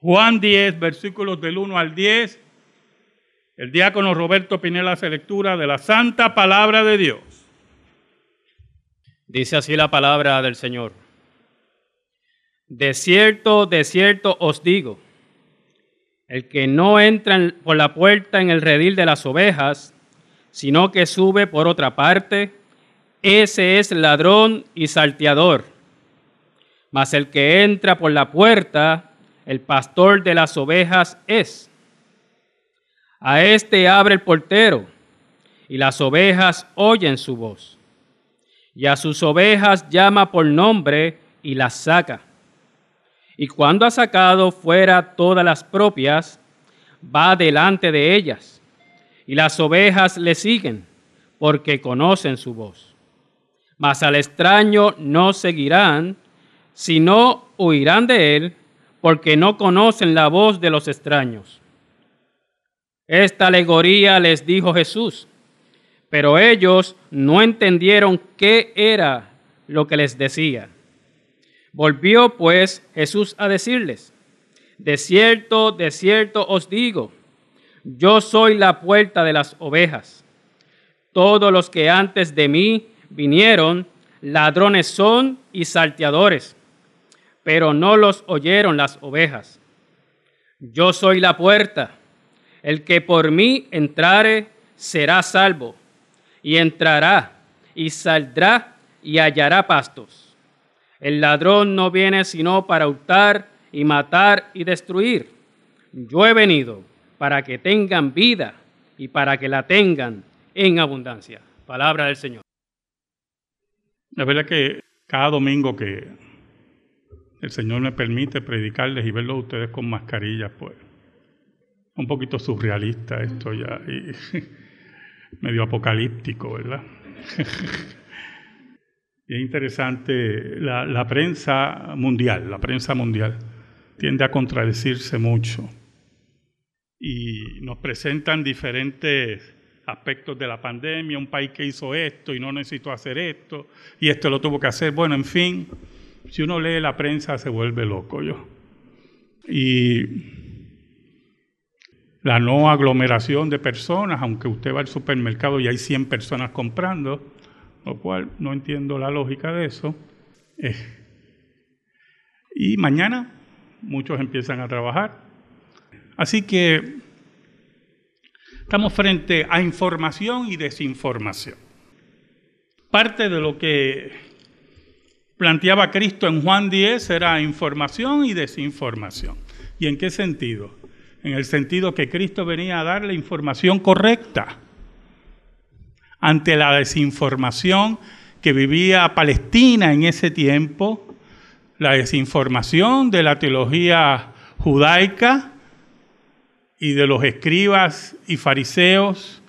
Juan 10, versículos del 1 al 10. El diácono Roberto Pinela hace lectura de la santa palabra de Dios. Dice así la palabra del Señor. De cierto, de cierto os digo, el que no entra por la puerta en el redil de las ovejas, sino que sube por otra parte, ese es ladrón y salteador. Mas el que entra por la puerta, el pastor de las ovejas es. A este abre el portero, y las ovejas oyen su voz. Y a sus ovejas llama por nombre y las saca. Y cuando ha sacado fuera todas las propias, va delante de ellas. Y las ovejas le siguen, porque conocen su voz. Mas al extraño no seguirán, sino huirán de él, porque no conocen la voz de los extraños. Esta alegoría les dijo Jesús, pero ellos no entendieron qué era lo que les decía. Volvió pues Jesús a decirles, de cierto, de cierto os digo, yo soy la puerta de las ovejas. Todos los que antes de mí vinieron, ladrones son y salteadores pero no los oyeron las ovejas. Yo soy la puerta. El que por mí entrare será salvo, y entrará y saldrá y hallará pastos. El ladrón no viene sino para hurtar y matar y destruir. Yo he venido para que tengan vida y para que la tengan en abundancia. Palabra del Señor. La verdad que cada domingo que el Señor me permite predicarles y verlos ustedes con mascarillas, pues un poquito surrealista esto ya, medio apocalíptico, ¿verdad? y es interesante, la, la prensa mundial, la prensa mundial tiende a contradecirse mucho y nos presentan diferentes aspectos de la pandemia, un país que hizo esto y no necesitó hacer esto, y esto lo tuvo que hacer, bueno, en fin si uno lee la prensa se vuelve loco yo. Y la no aglomeración de personas, aunque usted va al supermercado y hay 100 personas comprando, lo cual no entiendo la lógica de eso. Eh, y mañana muchos empiezan a trabajar. Así que estamos frente a información y desinformación. Parte de lo que planteaba Cristo en Juan 10 era información y desinformación. ¿Y en qué sentido? En el sentido que Cristo venía a dar la información correcta ante la desinformación que vivía Palestina en ese tiempo, la desinformación de la teología judaica y de los escribas y fariseos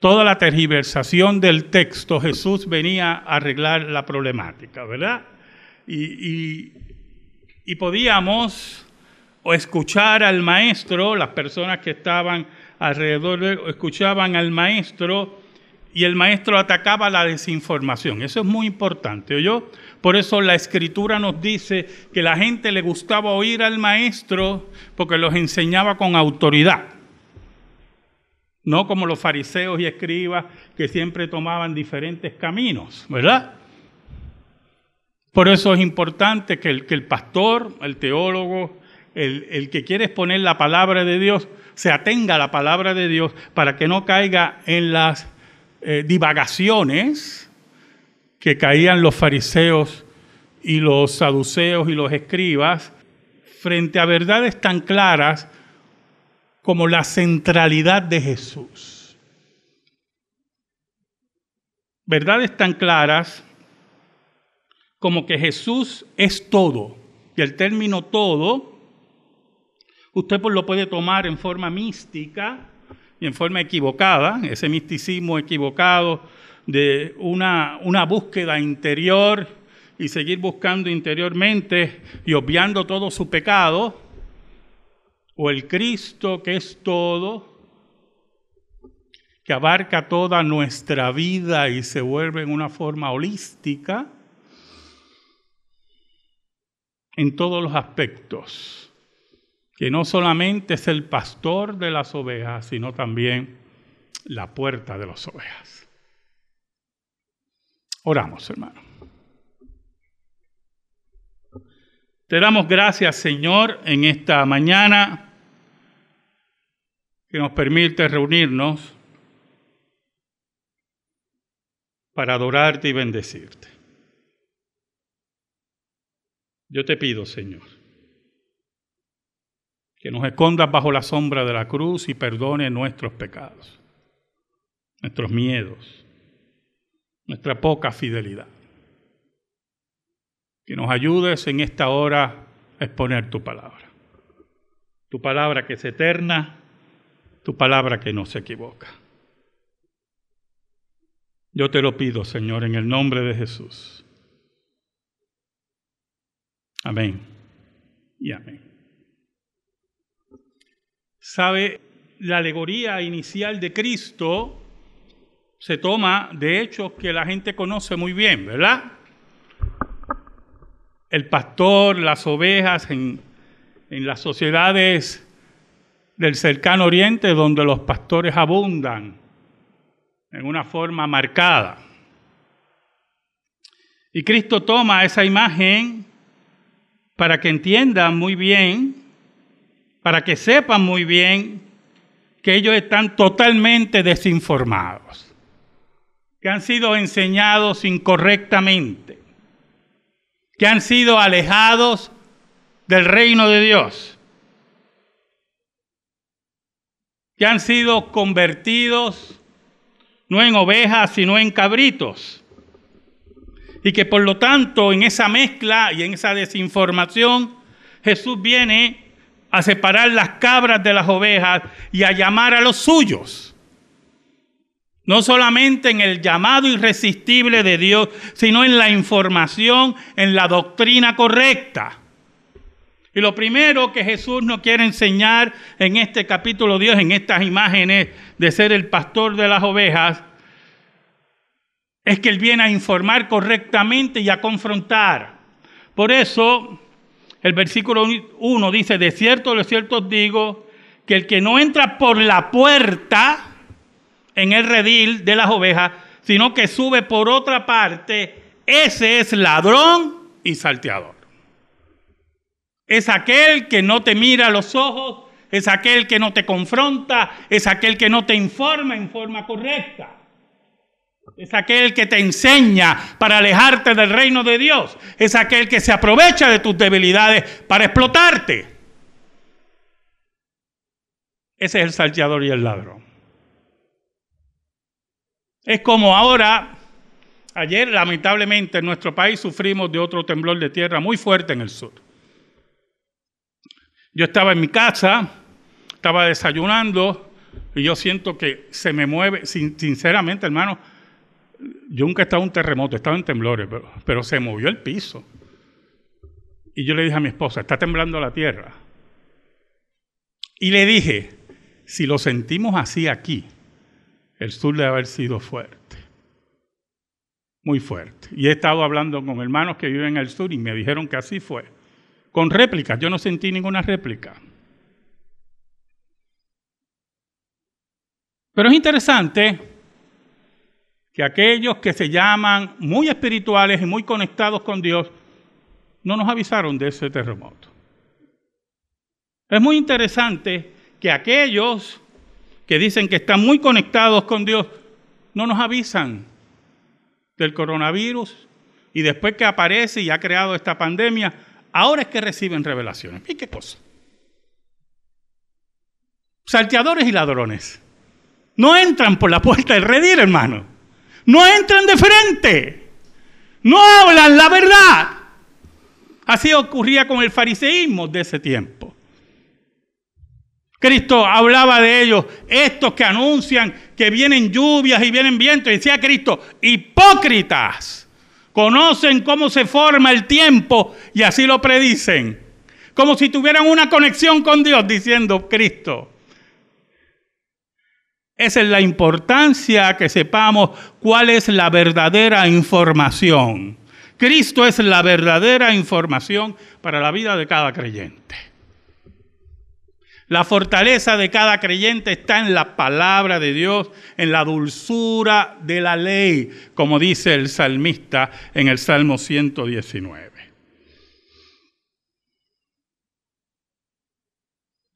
toda la tergiversación del texto, Jesús venía a arreglar la problemática, ¿verdad? Y, podíamos escuchar al maestro, las personas que estaban alrededor escuchaban al maestro y el maestro atacaba la desinformación. Eso es muy importante, yo Por eso la escritura nos dice que la gente le gustaba oír al maestro porque los enseñaba con autoridad no como los fariseos y escribas que siempre tomaban diferentes caminos, ¿verdad? Por eso es importante que el, que el pastor, el teólogo, el, que quiere exponer la palabra de Dios, se atenga a la palabra de Dios para que no caiga en las eh, divagaciones que caían los fariseos y los saduceos y los escribas frente a verdades tan claras como la centralidad de Jesús. Verdades tan claras como que Jesús es todo. Y el término todo, usted pues lo puede tomar en forma mística y en forma equivocada, ese misticismo equivocado de una, una búsqueda interior y seguir buscando interiormente y obviando todo su pecado o el Cristo que es todo, que abarca toda nuestra vida y se vuelve en una forma holística en todos los aspectos. que no solamente es el pastor de las ovejas, sino también la puerta de las ovejas. Oramos, hermano. Te damos gracias, Señor, en esta mañana que nos permite reunirnos para adorarte y bendecirte. Yo te pido, Señor, que nos escondas bajo la sombra de la cruz y perdone nuestros pecados, nuestros miedos, nuestra poca fidelidad. Que nos ayudes en esta hora a exponer tu palabra. Tu palabra que es eterna, tu palabra que no se equivoca. Yo te lo pido, Señor, en el nombre de Jesús. Amén y amén. ¿Sabe? La alegoría inicial de Cristo se toma de hechos que la gente conoce muy bien, ¿verdad? El pastor, las ovejas en, en las sociedades del cercano oriente donde los pastores abundan en una forma marcada. Y Cristo toma esa imagen para que entiendan muy bien, para que sepan muy bien que ellos están totalmente desinformados, que han sido enseñados incorrectamente, que han sido alejados del reino de Dios, que han sido convertidos no en ovejas, sino en cabritos y que por lo tanto en esa mezcla y en esa desinformación Jesús viene a separar las cabras de las ovejas y a llamar a los suyos. No solamente en el llamado irresistible de Dios, sino en la información, en la doctrina correcta. Y lo primero que Jesús nos quiere enseñar en este capítulo Dios, en estas imágenes de ser el pastor de las ovejas, es que Él viene a informar correctamente y a confrontar. Por eso, el versículo 1 dice, de cierto, de cierto os digo, que el que no entra por la puerta en el redil de las ovejas, sino que sube por otra parte, ese es ladrón y salteador. Es aquel que no te mira a los ojos, es aquel que no te confronta, es aquel que no te informa en forma correcta. Es aquel que te enseña para alejarte del reino de Dios. Es aquel que se aprovecha de tus debilidades para explotarte. Ese es el salteador y el ladrón. Es como ahora, ayer lamentablemente en nuestro país sufrimos de otro temblor de tierra muy fuerte en el sur. Yo estaba en mi casa, estaba desayunando y yo siento que se me mueve, sinceramente hermano, yo nunca he estado en un terremoto, he estado en temblores, pero, se movió el piso. Y yo le dije a mi esposa, está temblando la tierra. Y le dije, si lo sentimos así aquí, el sur debe haber sido fuerte. Muy fuerte. Y he estado hablando con hermanos que viven en el sur y me dijeron que así fue. Con réplicas, yo no sentí ninguna réplica. Pero es interesante que aquellos que se llaman muy espirituales y muy conectados con Dios no nos avisaron de ese terremoto. Es muy interesante que aquellos que dicen que están muy conectados con Dios no nos avisan del coronavirus y después que aparece y ha creado esta pandemia, ahora es que reciben revelaciones. ¿Y qué cosa? Salteadores y ladrones. No entran por la puerta del redil, hermano. No entran de frente. No hablan la verdad. Así ocurría con el fariseísmo de ese tiempo. Cristo hablaba de ellos, estos que anuncian que vienen lluvias y vienen vientos. Y decía Cristo, hipócritas, conocen cómo se forma el tiempo y así lo predicen. Como si tuvieran una conexión con Dios, diciendo Cristo. Esa es la importancia que sepamos cuál es la verdadera información. Cristo es la verdadera información para la vida de cada creyente. La fortaleza de cada creyente está en la palabra de Dios, en la dulzura de la ley, como dice el salmista en el Salmo 119.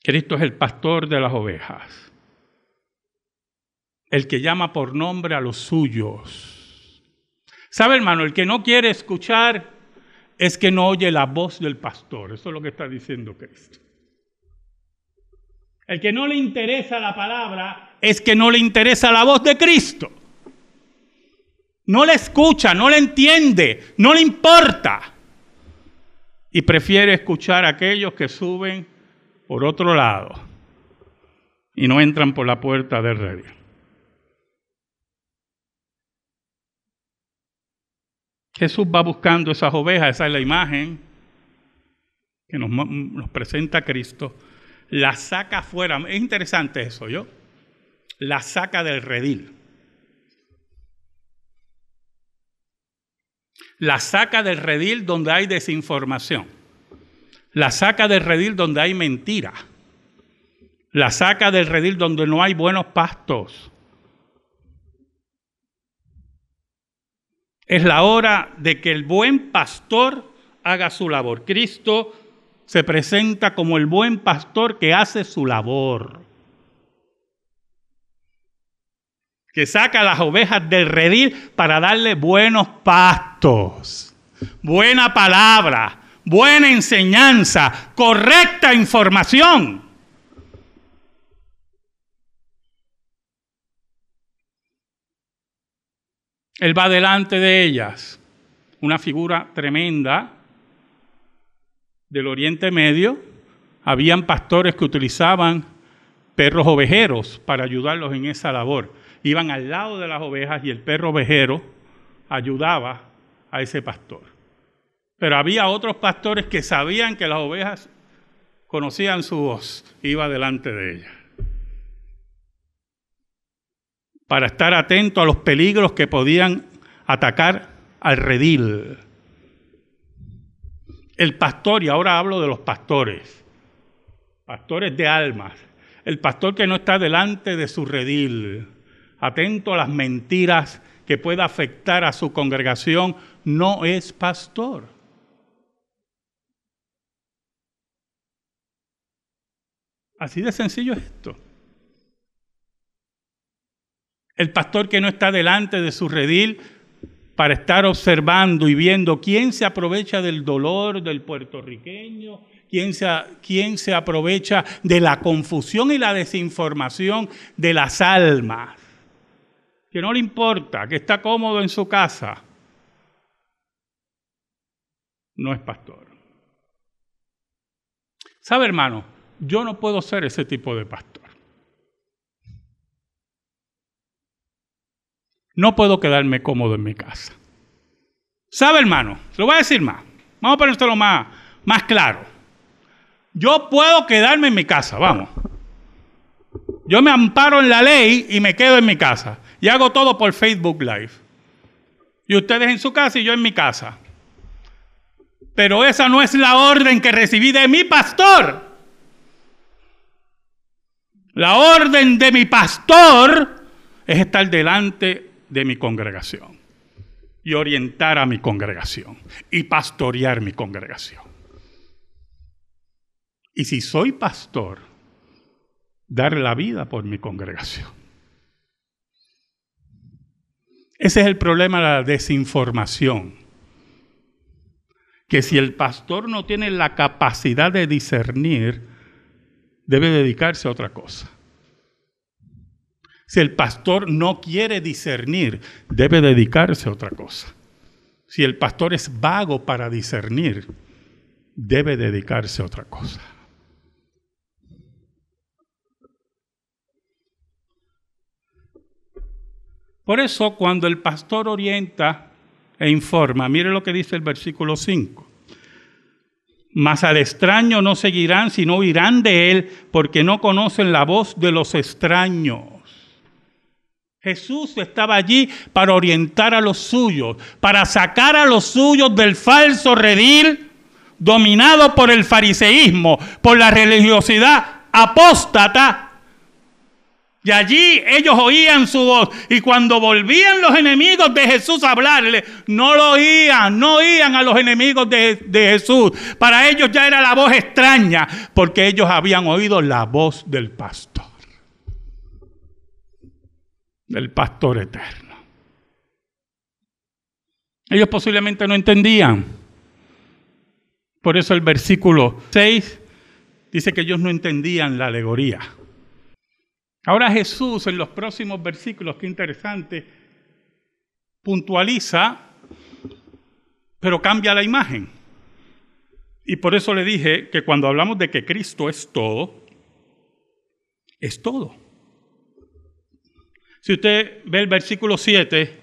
Cristo es el pastor de las ovejas, el que llama por nombre a los suyos. ¿Sabe, hermano? El que no quiere escuchar es que no oye la voz del pastor. Eso es lo que está diciendo Cristo. El que no le interesa la palabra es que no le interesa la voz de Cristo. No le escucha, no le entiende, no le importa. Y prefiere escuchar a aquellos que suben por otro lado y no entran por la puerta del rey. Jesús va buscando esas ovejas, esa es la imagen que nos, nos presenta Cristo la saca fuera. Es interesante eso, ¿yo? La saca del redil. La saca del redil donde hay desinformación. La saca del redil donde hay mentira. La saca del redil donde no hay buenos pastos. Es la hora de que el buen pastor haga su labor. Cristo se presenta como el buen pastor que hace su labor, que saca las ovejas del redil para darle buenos pastos, buena palabra, buena enseñanza, correcta información. Él va delante de ellas, una figura tremenda, del Oriente Medio, habían pastores que utilizaban perros ovejeros para ayudarlos en esa labor. Iban al lado de las ovejas y el perro ovejero ayudaba a ese pastor. Pero había otros pastores que sabían que las ovejas conocían su voz, iba delante de ellas. Para estar atento a los peligros que podían atacar al redil. El pastor, y ahora hablo de los pastores, pastores de almas, el pastor que no está delante de su redil, atento a las mentiras que pueda afectar a su congregación, no es pastor. Así de sencillo es esto. El pastor que no está delante de su redil para estar observando y viendo quién se aprovecha del dolor del puertorriqueño, quién se, quién se aprovecha de la confusión y la desinformación de las almas, que no le importa, que está cómodo en su casa, no es pastor. ¿Sabe, hermano? Yo no puedo ser ese tipo de pastor. No puedo quedarme cómodo en mi casa. ¿Sabe, hermano? Se lo voy a decir más. Vamos a ponérselo más, más claro. Yo puedo quedarme en mi casa, vamos. Yo me amparo en la ley y me quedo en mi casa. Y hago todo por Facebook Live. Y ustedes en su casa y yo en mi casa. Pero esa no es la orden que recibí de mi pastor. La orden de mi pastor es estar delante de mi congregación y orientar a mi congregación y pastorear mi congregación. Y si soy pastor, dar la vida por mi congregación. Ese es el problema de la desinformación. Que si el pastor no tiene la capacidad de discernir, debe dedicarse a otra cosa. Si el pastor no quiere discernir, debe dedicarse a otra cosa. Si el pastor es vago para discernir, debe dedicarse a otra cosa. Por eso cuando el pastor orienta e informa, mire lo que dice el versículo 5. Mas al extraño no seguirán, sino irán de él, porque no conocen la voz de los extraños. Jesús estaba allí para orientar a los suyos, para sacar a los suyos del falso redil dominado por el fariseísmo, por la religiosidad apóstata. Y allí ellos oían su voz. Y cuando volvían los enemigos de Jesús a hablarle, no lo oían, no oían a los enemigos de, de, Jesús. Para ellos ya era la voz extraña, porque ellos habían oído la voz del pastor. Del pastor eterno. Ellos posiblemente no entendían. Por eso el versículo 6 dice que ellos no entendían la alegoría. Ahora Jesús en los próximos versículos, qué interesante, puntualiza, pero cambia la imagen. Y por eso le dije que cuando hablamos de que Cristo es todo, es todo. Si usted ve el versículo 7,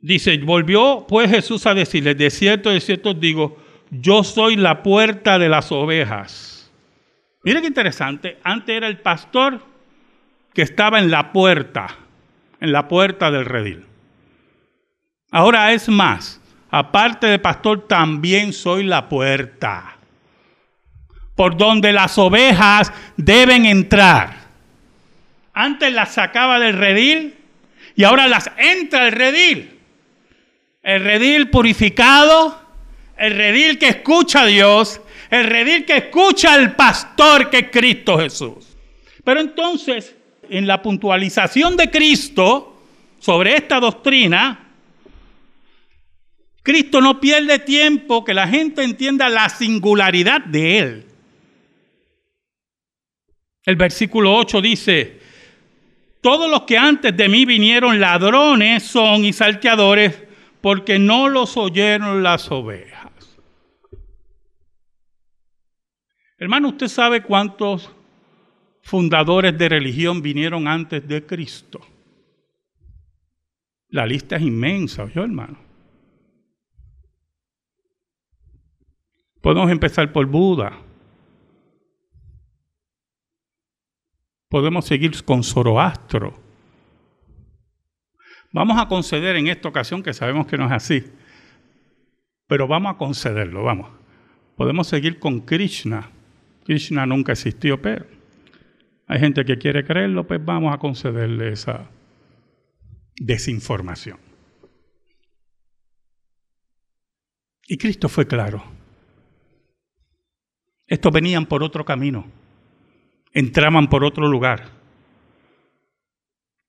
dice, volvió pues Jesús a decirle, de cierto, de cierto digo, yo soy la puerta de las ovejas. Mire qué interesante, antes era el pastor que estaba en la puerta, en la puerta del redil. Ahora es más, aparte de pastor, también soy la puerta, por donde las ovejas deben entrar. Antes las sacaba del redil y ahora las entra el redil. El redil purificado, el redil que escucha a Dios, el redil que escucha al pastor que es Cristo Jesús. Pero entonces, en la puntualización de Cristo sobre esta doctrina, Cristo no pierde tiempo que la gente entienda la singularidad de Él. El versículo 8 dice, todos los que antes de mí vinieron ladrones son y salteadores porque no los oyeron las ovejas. Hermano, ¿usted sabe cuántos fundadores de religión vinieron antes de Cristo. La lista es inmensa, ¿oyó hermano? Podemos empezar por Buda. Podemos seguir con Zoroastro. Vamos a conceder en esta ocasión, que sabemos que no es así, pero vamos a concederlo, vamos. Podemos seguir con Krishna. Krishna nunca existió, pero hay gente que quiere creerlo, pues vamos a concederle esa desinformación. Y Cristo fue claro. Estos venían por otro camino, entraban por otro lugar.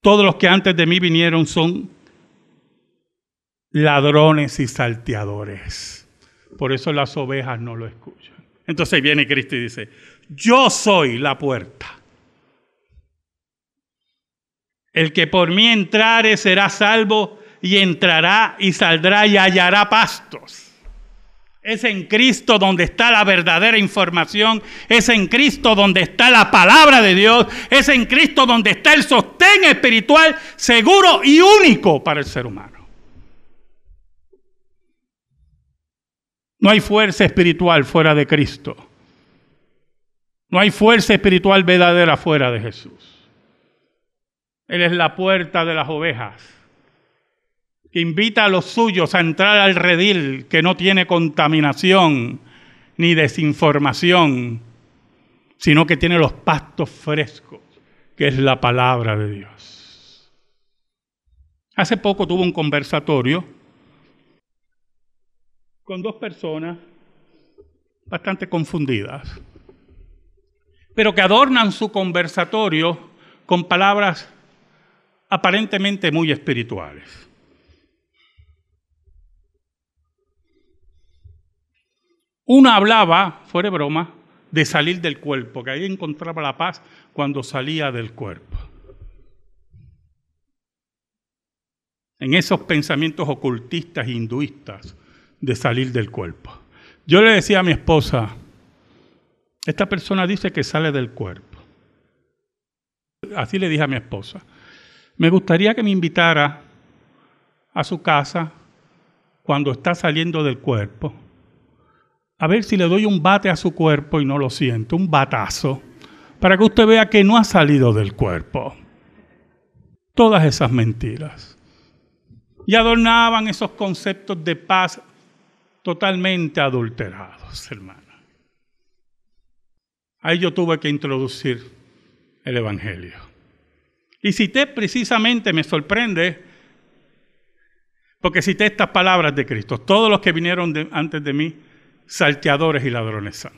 Todos los que antes de mí vinieron son ladrones y salteadores. Por eso las ovejas no lo escuchan. Entonces viene Cristo y dice, yo soy la puerta. El que por mí entrare será salvo y entrará y saldrá y hallará pastos. Es en Cristo donde está la verdadera información, es en Cristo donde está la palabra de Dios, es en Cristo donde está el sostén espiritual seguro y único para el ser humano. No hay fuerza espiritual fuera de Cristo. No hay fuerza espiritual verdadera fuera de Jesús. Él es la puerta de las ovejas, que invita a los suyos a entrar al redil que no tiene contaminación ni desinformación, sino que tiene los pastos frescos, que es la palabra de Dios. Hace poco tuve un conversatorio con dos personas bastante confundidas, pero que adornan su conversatorio con palabras aparentemente muy espirituales. Una hablaba, fuera de broma, de salir del cuerpo, que ahí encontraba la paz cuando salía del cuerpo. En esos pensamientos ocultistas e hinduistas de salir del cuerpo. Yo le decía a mi esposa, esta persona dice que sale del cuerpo. Así le dije a mi esposa. Me gustaría que me invitara a su casa cuando está saliendo del cuerpo, a ver si le doy un bate a su cuerpo y no lo siento, un batazo, para que usted vea que no ha salido del cuerpo. Todas esas mentiras. Y adornaban esos conceptos de paz totalmente adulterados, hermano. Ahí yo tuve que introducir el Evangelio. Y cité precisamente, me sorprende, porque cité estas palabras de Cristo. Todos los que vinieron antes de mí, salteadores y ladrones son.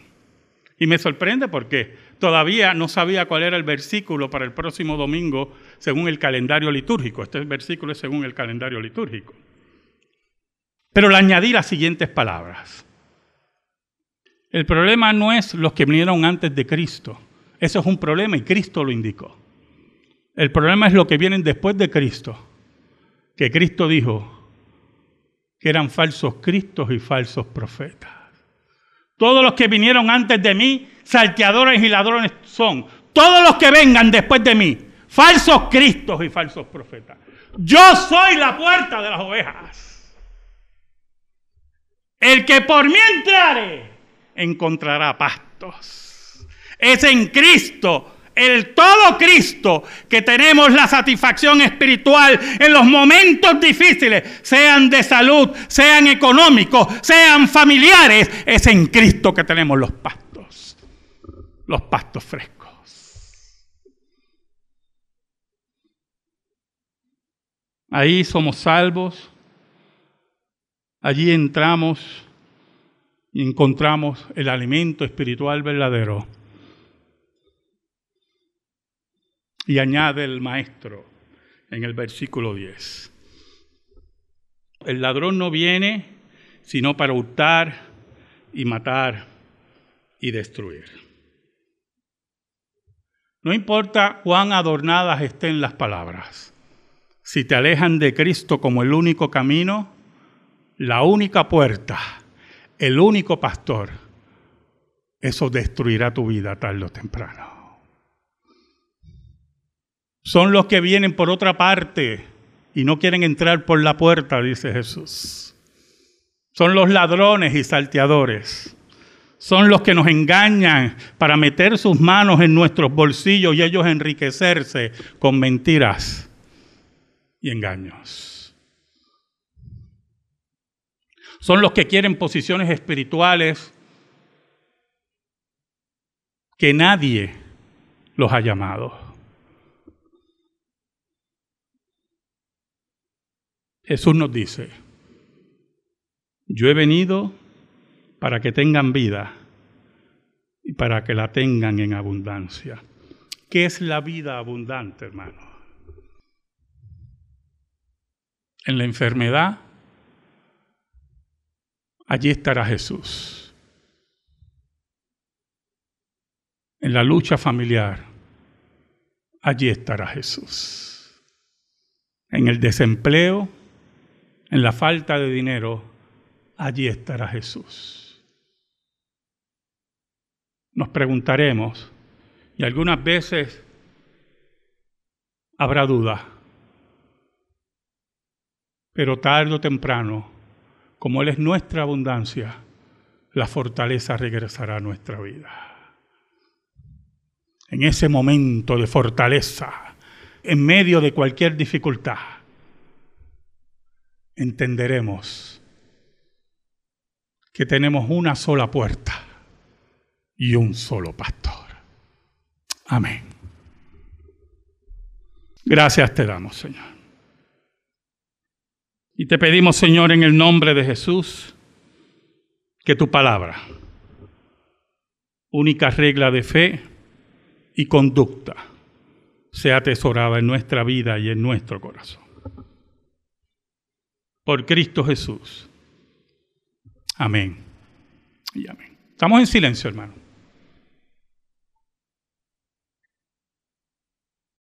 Y me sorprende porque todavía no sabía cuál era el versículo para el próximo domingo según el calendario litúrgico. Este versículo es según el calendario litúrgico. Pero le añadí las siguientes palabras. El problema no es los que vinieron antes de Cristo. Eso es un problema y Cristo lo indicó. El problema es lo que vienen después de Cristo. Que Cristo dijo que eran falsos cristos y falsos profetas. Todos los que vinieron antes de mí, salteadores y ladrones son. Todos los que vengan después de mí, falsos cristos y falsos profetas. Yo soy la puerta de las ovejas. El que por mí entrare, encontrará pastos. Es en Cristo el todo Cristo, que tenemos la satisfacción espiritual en los momentos difíciles, sean de salud, sean económicos, sean familiares, es en Cristo que tenemos los pastos, los pastos frescos. Ahí somos salvos, allí entramos y encontramos el alimento espiritual verdadero Y añade el maestro en el versículo 10. El ladrón no viene sino para hurtar y matar y destruir. No importa cuán adornadas estén las palabras, si te alejan de Cristo como el único camino, la única puerta, el único pastor, eso destruirá tu vida tarde o temprano son los que vienen por otra parte y no quieren entrar por la puerta, dice Jesús. Son los ladrones y salteadores. Son los que nos engañan para meter sus manos en nuestros bolsillos y ellos enriquecerse con mentiras y engaños. Son los que quieren posiciones espirituales que nadie los ha llamado. Jesús nos dice, yo he venido para que tengan vida y para que la tengan en abundancia. ¿Qué es la vida abundante, hermano? En la enfermedad, allí estará Jesús. En la lucha familiar, allí estará Jesús. En el desempleo, en la falta de dinero, allí estará Jesús. Nos preguntaremos, y algunas veces habrá duda, pero tarde o temprano, como Él es nuestra abundancia, la fortaleza regresará a nuestra vida. En ese momento de fortaleza, en medio de cualquier dificultad, entenderemos que tenemos una sola puerta y un solo pastor. Amén. Gracias te damos, Señor. Y te pedimos, Señor, en el nombre de Jesús, que tu palabra, única regla de fe y conducta, sea atesorada en nuestra vida y en nuestro corazón por Cristo Jesús. Amén. Y amén. Estamos en silencio, hermano.